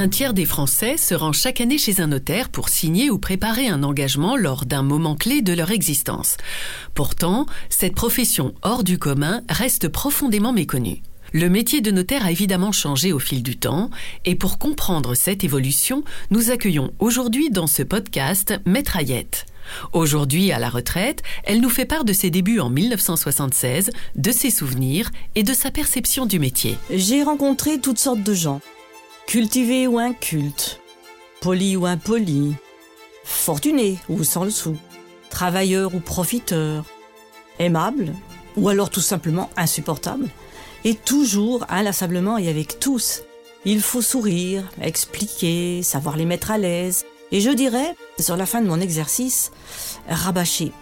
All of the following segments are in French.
Un tiers des Français se rend chaque année chez un notaire pour signer ou préparer un engagement lors d'un moment clé de leur existence. Pourtant, cette profession hors du commun reste profondément méconnue. Le métier de notaire a évidemment changé au fil du temps, et pour comprendre cette évolution, nous accueillons aujourd'hui dans ce podcast Maître Ayette. Aujourd'hui à la retraite, elle nous fait part de ses débuts en 1976, de ses souvenirs et de sa perception du métier. J'ai rencontré toutes sortes de gens, cultivés ou incultes, polis ou impolis, fortunés ou sans le sou, travailleurs ou profiteurs, aimables ou alors tout simplement insupportables, et toujours inlassablement et avec tous. Il faut sourire, expliquer, savoir les mettre à l'aise, et je dirais, sur la fin de mon exercice, rabâcher.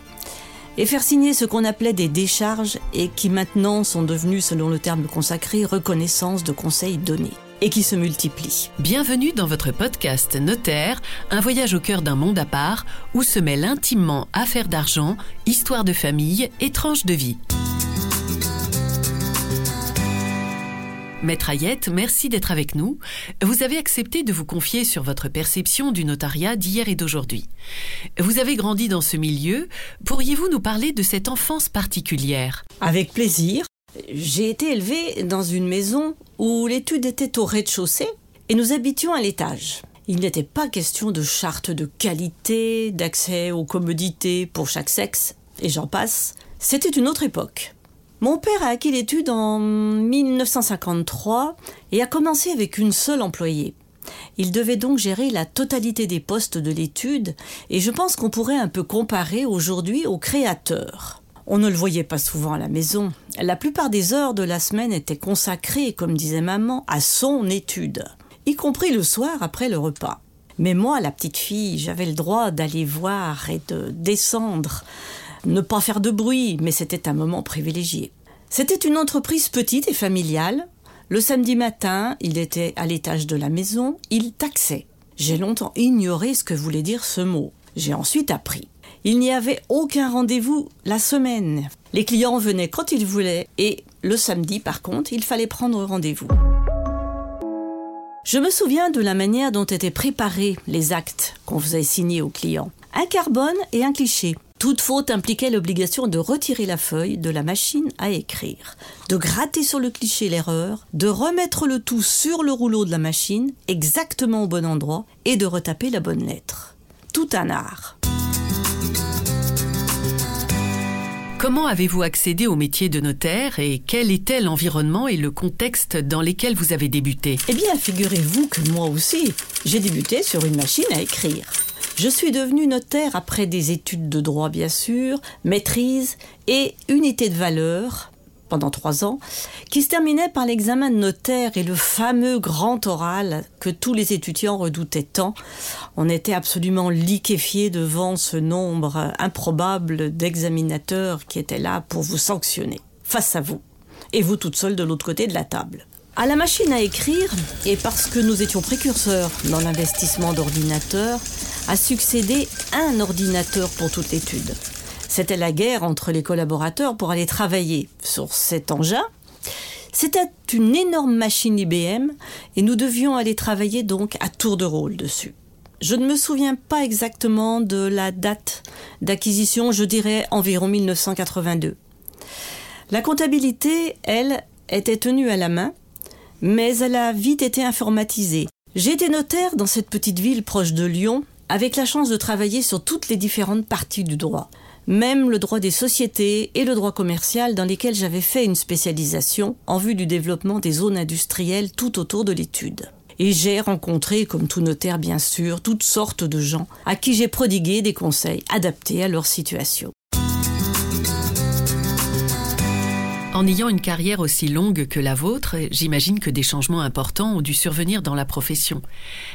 Et faire signer ce qu'on appelait des décharges et qui maintenant sont devenus, selon le terme consacré, reconnaissance de conseils donnés et qui se multiplient. Bienvenue dans votre podcast Notaire, un voyage au cœur d'un monde à part où se mêlent intimement affaires d'argent, histoire de famille et tranches de vie. Maître Ayette, merci d'être avec nous. Vous avez accepté de vous confier sur votre perception du notariat d'hier et d'aujourd'hui. Vous avez grandi dans ce milieu. Pourriez-vous nous parler de cette enfance particulière? Avec plaisir. J'ai été élevée dans une maison où l'étude était au rez-de-chaussée et nous habitions à l'étage. Il n'était pas question de charte de qualité, d'accès aux commodités pour chaque sexe, et j'en passe. C'était une autre époque. Mon père a acquis l'étude en 1953 et a commencé avec une seule employée. Il devait donc gérer la totalité des postes de l'étude et je pense qu'on pourrait un peu comparer aujourd'hui au créateur. On ne le voyait pas souvent à la maison. La plupart des heures de la semaine étaient consacrées, comme disait maman, à son étude, y compris le soir après le repas. Mais moi, la petite fille, j'avais le droit d'aller voir et de descendre ne pas faire de bruit, mais c'était un moment privilégié. C'était une entreprise petite et familiale. Le samedi matin, il était à l'étage de la maison, il taxait. J'ai longtemps ignoré ce que voulait dire ce mot. J'ai ensuite appris. Il n'y avait aucun rendez-vous la semaine. Les clients venaient quand ils voulaient et le samedi, par contre, il fallait prendre rendez-vous. Je me souviens de la manière dont étaient préparés les actes qu'on faisait signer aux clients. Un carbone et un cliché. Toute faute impliquait l'obligation de retirer la feuille de la machine à écrire, de gratter sur le cliché l'erreur, de remettre le tout sur le rouleau de la machine, exactement au bon endroit, et de retaper la bonne lettre. Tout un art. Comment avez-vous accédé au métier de notaire et quel était l'environnement et le contexte dans lesquels vous avez débuté? Eh bien, figurez-vous que moi aussi, j'ai débuté sur une machine à écrire. Je suis devenu notaire après des études de droit, bien sûr, maîtrise et unité de valeur pendant trois ans, qui se terminait par l'examen de notaire et le fameux grand oral que tous les étudiants redoutaient tant. On était absolument liquéfiés devant ce nombre improbable d'examinateurs qui étaient là pour vous sanctionner, face à vous, et vous toute seule de l'autre côté de la table. À la machine à écrire, et parce que nous étions précurseurs dans l'investissement d'ordinateurs, a succédé un ordinateur pour toute l'étude. C'était la guerre entre les collaborateurs pour aller travailler sur cet engin. C'était une énorme machine IBM et nous devions aller travailler donc à tour de rôle dessus. Je ne me souviens pas exactement de la date d'acquisition, je dirais environ 1982. La comptabilité, elle, était tenue à la main, mais elle a vite été informatisée. J'ai été notaire dans cette petite ville proche de Lyon, avec la chance de travailler sur toutes les différentes parties du droit, même le droit des sociétés et le droit commercial dans lesquels j'avais fait une spécialisation en vue du développement des zones industrielles tout autour de l'étude. Et j'ai rencontré, comme tout notaire bien sûr, toutes sortes de gens à qui j'ai prodigué des conseils adaptés à leur situation. En ayant une carrière aussi longue que la vôtre, j'imagine que des changements importants ont dû survenir dans la profession.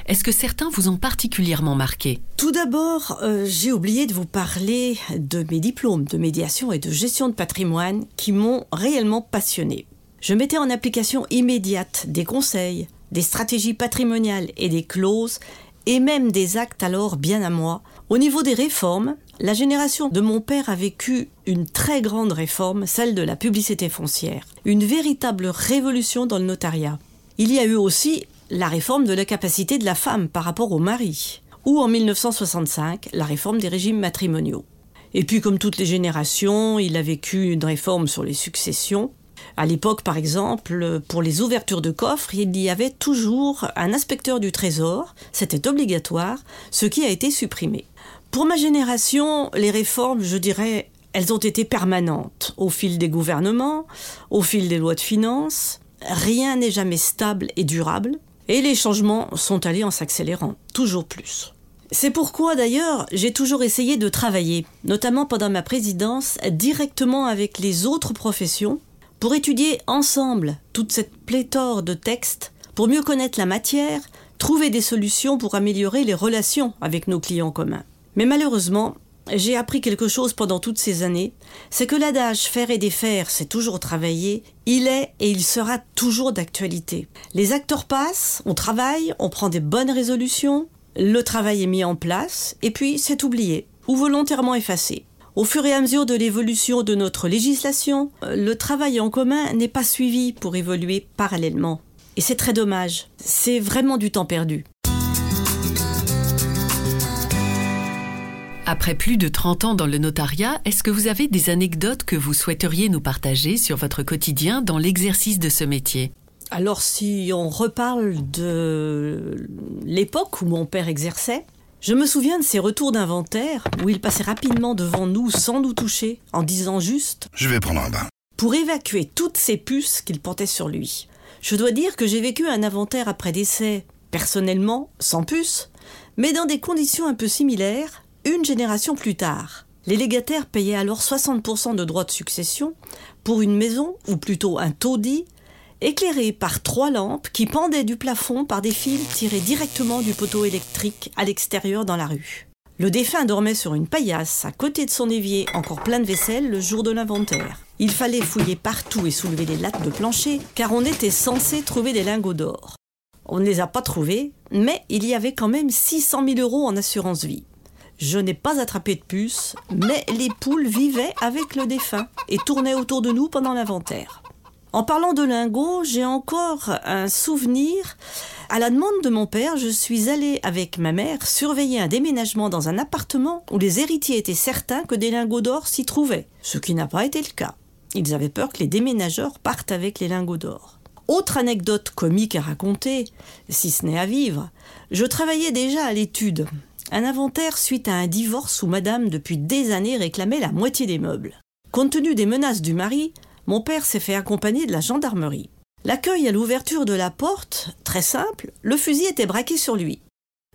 Est-ce que certains vous ont particulièrement marqué? Tout d'abord, euh, j'ai oublié de vous parler de mes diplômes de médiation et de gestion de patrimoine qui m'ont réellement passionné. Je mettais en application immédiate des conseils, des stratégies patrimoniales et des clauses, et même des actes alors bien à moi. Au niveau des réformes, la génération de mon père a vécu une très grande réforme, celle de la publicité foncière, une véritable révolution dans le notariat. Il y a eu aussi la réforme de la capacité de la femme par rapport au mari, ou en 1965, la réforme des régimes matrimoniaux. Et puis, comme toutes les générations, il a vécu une réforme sur les successions. À l'époque, par exemple, pour les ouvertures de coffres, il y avait toujours un inspecteur du trésor, c'était obligatoire, ce qui a été supprimé. Pour ma génération, les réformes, je dirais, elles ont été permanentes au fil des gouvernements, au fil des lois de finances. Rien n'est jamais stable et durable, et les changements sont allés en s'accélérant, toujours plus. C'est pourquoi d'ailleurs j'ai toujours essayé de travailler, notamment pendant ma présidence, directement avec les autres professions, pour étudier ensemble toute cette pléthore de textes, pour mieux connaître la matière, trouver des solutions pour améliorer les relations avec nos clients communs. Mais malheureusement, j'ai appris quelque chose pendant toutes ces années, c'est que l'adage faire et défaire, c'est toujours travailler, il est et il sera toujours d'actualité. Les acteurs passent, on travaille, on prend des bonnes résolutions, le travail est mis en place, et puis c'est oublié, ou volontairement effacé. Au fur et à mesure de l'évolution de notre législation, le travail en commun n'est pas suivi pour évoluer parallèlement. Et c'est très dommage, c'est vraiment du temps perdu. Après plus de 30 ans dans le notariat, est-ce que vous avez des anecdotes que vous souhaiteriez nous partager sur votre quotidien dans l'exercice de ce métier? Alors si on reparle de l'époque où mon père exerçait, je me souviens de ses retours d'inventaire où il passait rapidement devant nous sans nous toucher, en disant juste ⁇ Je vais prendre un bain ⁇ pour évacuer toutes ces puces qu'il portait sur lui. Je dois dire que j'ai vécu un inventaire après décès, personnellement, sans puces, mais dans des conditions un peu similaires, une génération plus tard, les légataires payaient alors 60% de droits de succession pour une maison, ou plutôt un taudis, éclairé par trois lampes qui pendaient du plafond par des fils tirés directement du poteau électrique à l'extérieur dans la rue. Le défunt dormait sur une paillasse à côté de son évier encore plein de vaisselle le jour de l'inventaire. Il fallait fouiller partout et soulever les lattes de plancher car on était censé trouver des lingots d'or. On ne les a pas trouvés, mais il y avait quand même 600 000 euros en assurance vie. Je n'ai pas attrapé de puce, mais les poules vivaient avec le défunt et tournaient autour de nous pendant l'inventaire. En parlant de lingots, j'ai encore un souvenir. À la demande de mon père, je suis allée avec ma mère surveiller un déménagement dans un appartement où les héritiers étaient certains que des lingots d'or s'y trouvaient, ce qui n'a pas été le cas. Ils avaient peur que les déménageurs partent avec les lingots d'or. Autre anecdote comique à raconter, si ce n'est à vivre, je travaillais déjà à l'étude un inventaire suite à un divorce où madame depuis des années réclamait la moitié des meubles. Compte tenu des menaces du mari, mon père s'est fait accompagner de la gendarmerie. L'accueil à l'ouverture de la porte, très simple, le fusil était braqué sur lui.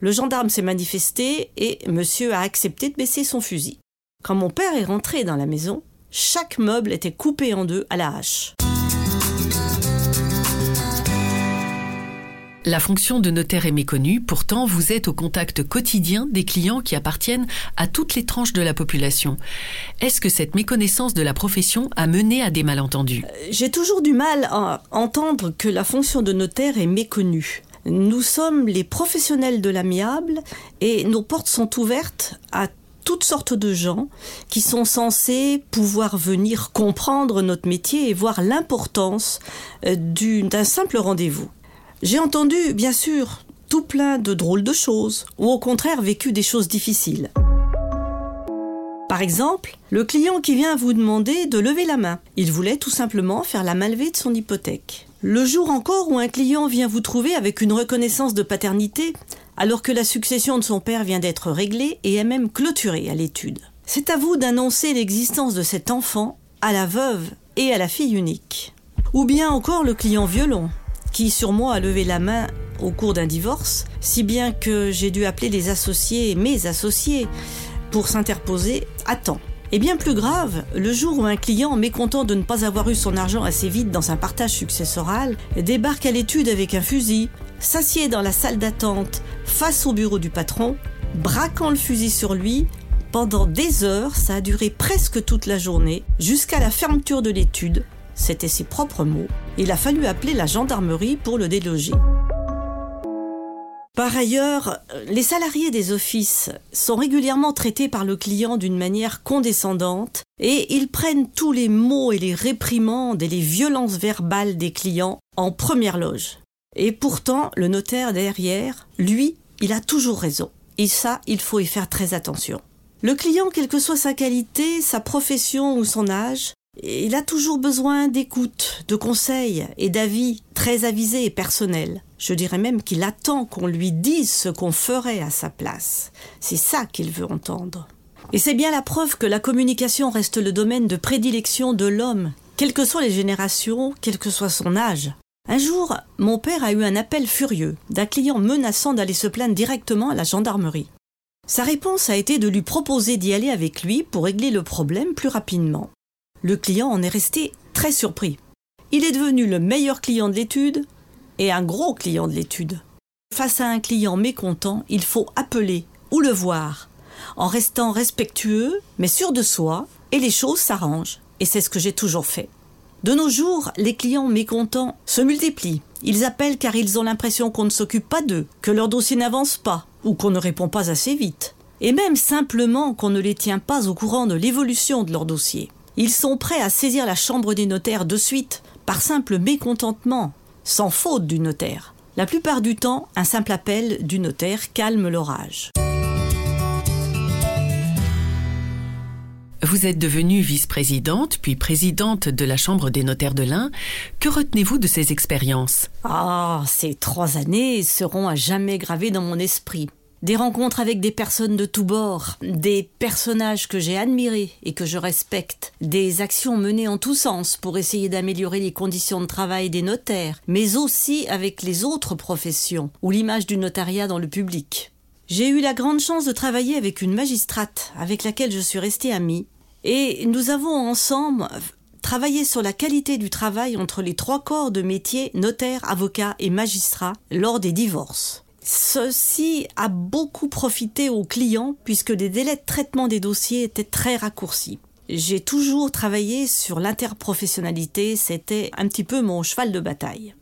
Le gendarme s'est manifesté et monsieur a accepté de baisser son fusil. Quand mon père est rentré dans la maison, chaque meuble était coupé en deux à la hache. La fonction de notaire est méconnue, pourtant vous êtes au contact quotidien des clients qui appartiennent à toutes les tranches de la population. Est-ce que cette méconnaissance de la profession a mené à des malentendus? Euh, J'ai toujours du mal à entendre que la fonction de notaire est méconnue. Nous sommes les professionnels de l'amiable et nos portes sont ouvertes à toutes sortes de gens qui sont censés pouvoir venir comprendre notre métier et voir l'importance euh, d'un simple rendez-vous. J'ai entendu, bien sûr, tout plein de drôles de choses, ou au contraire vécu des choses difficiles. Par exemple, le client qui vient vous demander de lever la main. Il voulait tout simplement faire la malvée de son hypothèque. Le jour encore où un client vient vous trouver avec une reconnaissance de paternité, alors que la succession de son père vient d'être réglée et est même clôturée à l'étude. C'est à vous d'annoncer l'existence de cet enfant à la veuve et à la fille unique. Ou bien encore le client violon, qui sur moi a levé la main au cours d'un divorce, si bien que j'ai dû appeler les associés, mes associés, pour s'interposer à temps. Et bien plus grave, le jour où un client, mécontent de ne pas avoir eu son argent assez vite dans un partage successoral, débarque à l'étude avec un fusil, s'assied dans la salle d'attente face au bureau du patron, braquant le fusil sur lui, pendant des heures, ça a duré presque toute la journée, jusqu'à la fermeture de l'étude, c'était ses propres mots, il a fallu appeler la gendarmerie pour le déloger. Par ailleurs, les salariés des offices sont régulièrement traités par le client d'une manière condescendante et ils prennent tous les mots et les réprimandes et les violences verbales des clients en première loge. Et pourtant, le notaire derrière, lui, il a toujours raison. Et ça, il faut y faire très attention. Le client, quelle que soit sa qualité, sa profession ou son âge, il a toujours besoin d'écoute, de conseils et d'avis très avisés et personnels. Je dirais même qu'il attend qu'on lui dise ce qu'on ferait à sa place. C'est ça qu'il veut entendre. Et c'est bien la preuve que la communication reste le domaine de prédilection de l'homme, quelles que soient les générations, quel que soit son âge. Un jour, mon père a eu un appel furieux d'un client menaçant d'aller se plaindre directement à la gendarmerie. Sa réponse a été de lui proposer d'y aller avec lui pour régler le problème plus rapidement. Le client en est resté très surpris. Il est devenu le meilleur client de l'étude et un gros client de l'étude. Face à un client mécontent, il faut appeler ou le voir, en restant respectueux mais sûr de soi, et les choses s'arrangent. Et c'est ce que j'ai toujours fait. De nos jours, les clients mécontents se multiplient. Ils appellent car ils ont l'impression qu'on ne s'occupe pas d'eux, que leur dossier n'avance pas, ou qu'on ne répond pas assez vite. Et même simplement qu'on ne les tient pas au courant de l'évolution de leur dossier. Ils sont prêts à saisir la chambre des notaires de suite, par simple mécontentement, sans faute du notaire. La plupart du temps, un simple appel du notaire calme l'orage. Vous êtes devenue vice-présidente, puis présidente de la Chambre des notaires de l'Ain. Que retenez-vous de ces expériences? Ah, ces trois années seront à jamais gravées dans mon esprit. Des rencontres avec des personnes de tous bords, des personnages que j'ai admirés et que je respecte, des actions menées en tous sens pour essayer d'améliorer les conditions de travail des notaires, mais aussi avec les autres professions ou l'image du notariat dans le public. J'ai eu la grande chance de travailler avec une magistrate avec laquelle je suis restée amie et nous avons ensemble travaillé sur la qualité du travail entre les trois corps de métier notaire, avocat et magistrat lors des divorces. Ceci a beaucoup profité aux clients puisque les délais de traitement des dossiers étaient très raccourcis. J'ai toujours travaillé sur l'interprofessionnalité, c'était un petit peu mon cheval de bataille.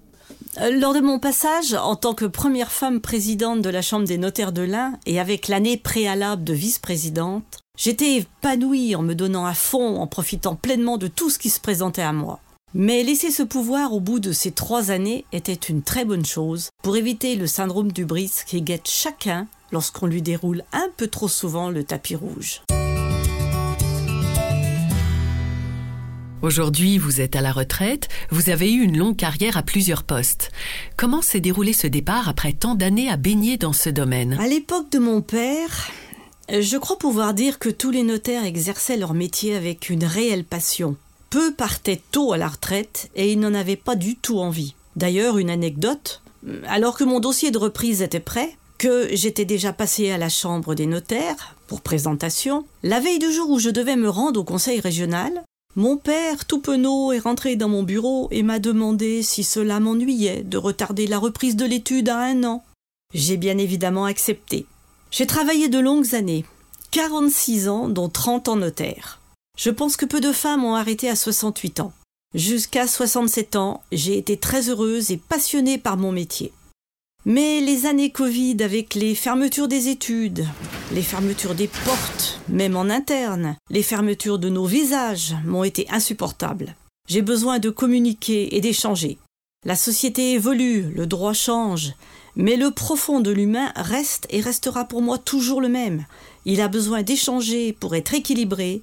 Lors de mon passage en tant que première femme présidente de la Chambre des notaires de l'Ain et avec l'année préalable de vice-présidente, j'étais épanouie en me donnant à fond, en profitant pleinement de tout ce qui se présentait à moi. Mais laisser ce pouvoir au bout de ces trois années était une très bonne chose pour éviter le syndrome du bris qui guette chacun lorsqu'on lui déroule un peu trop souvent le tapis rouge. Aujourd'hui, vous êtes à la retraite, vous avez eu une longue carrière à plusieurs postes. Comment s'est déroulé ce départ après tant d'années à baigner dans ce domaine? À l'époque de mon père, je crois pouvoir dire que tous les notaires exerçaient leur métier avec une réelle passion. Peu partaient tôt à la retraite et ils n'en avaient pas du tout envie. D'ailleurs, une anecdote, alors que mon dossier de reprise était prêt, que j'étais déjà passé à la chambre des notaires pour présentation, la veille du jour où je devais me rendre au conseil régional, mon père, tout penaud, est rentré dans mon bureau et m'a demandé si cela m'ennuyait de retarder la reprise de l'étude à un an. J'ai bien évidemment accepté. J'ai travaillé de longues années, 46 ans, dont 30 en notaire. Je pense que peu de femmes ont arrêté à 68 ans. Jusqu'à 67 ans, j'ai été très heureuse et passionnée par mon métier. Mais les années Covid avec les fermetures des études, les fermetures des portes, même en interne, les fermetures de nos visages m'ont été insupportables. J'ai besoin de communiquer et d'échanger. La société évolue, le droit change, mais le profond de l'humain reste et restera pour moi toujours le même. Il a besoin d'échanger pour être équilibré,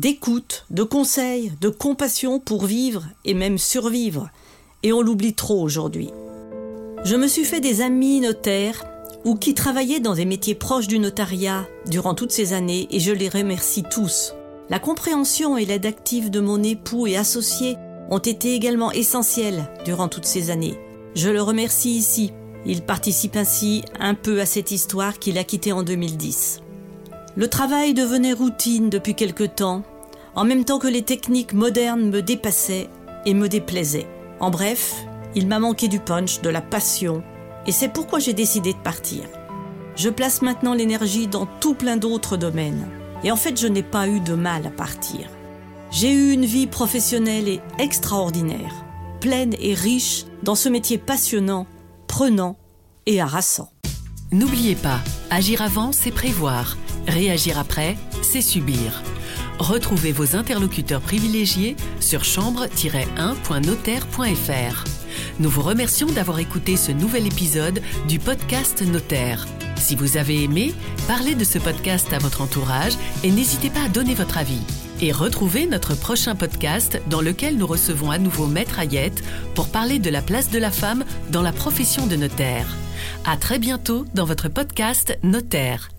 d'écoute, de conseils, de compassion pour vivre et même survivre. Et on l'oublie trop aujourd'hui. Je me suis fait des amis notaires ou qui travaillaient dans des métiers proches du notariat durant toutes ces années et je les remercie tous. La compréhension et l'aide active de mon époux et associé ont été également essentielles durant toutes ces années. Je le remercie ici. Il participe ainsi un peu à cette histoire qu'il a quittée en 2010. Le travail devenait routine depuis quelque temps, en même temps que les techniques modernes me dépassaient et me déplaisaient. En bref, il m'a manqué du punch, de la passion, et c'est pourquoi j'ai décidé de partir. Je place maintenant l'énergie dans tout plein d'autres domaines. Et en fait, je n'ai pas eu de mal à partir. J'ai eu une vie professionnelle et extraordinaire, pleine et riche dans ce métier passionnant, prenant et harassant. N'oubliez pas, agir avant, c'est prévoir. Réagir après, c'est subir. Retrouvez vos interlocuteurs privilégiés sur chambre-1.notaire.fr. Nous vous remercions d'avoir écouté ce nouvel épisode du podcast Notaire. Si vous avez aimé, parlez de ce podcast à votre entourage et n'hésitez pas à donner votre avis. Et retrouvez notre prochain podcast dans lequel nous recevons à nouveau Maître Ayette pour parler de la place de la femme dans la profession de notaire. À très bientôt dans votre podcast Notaire.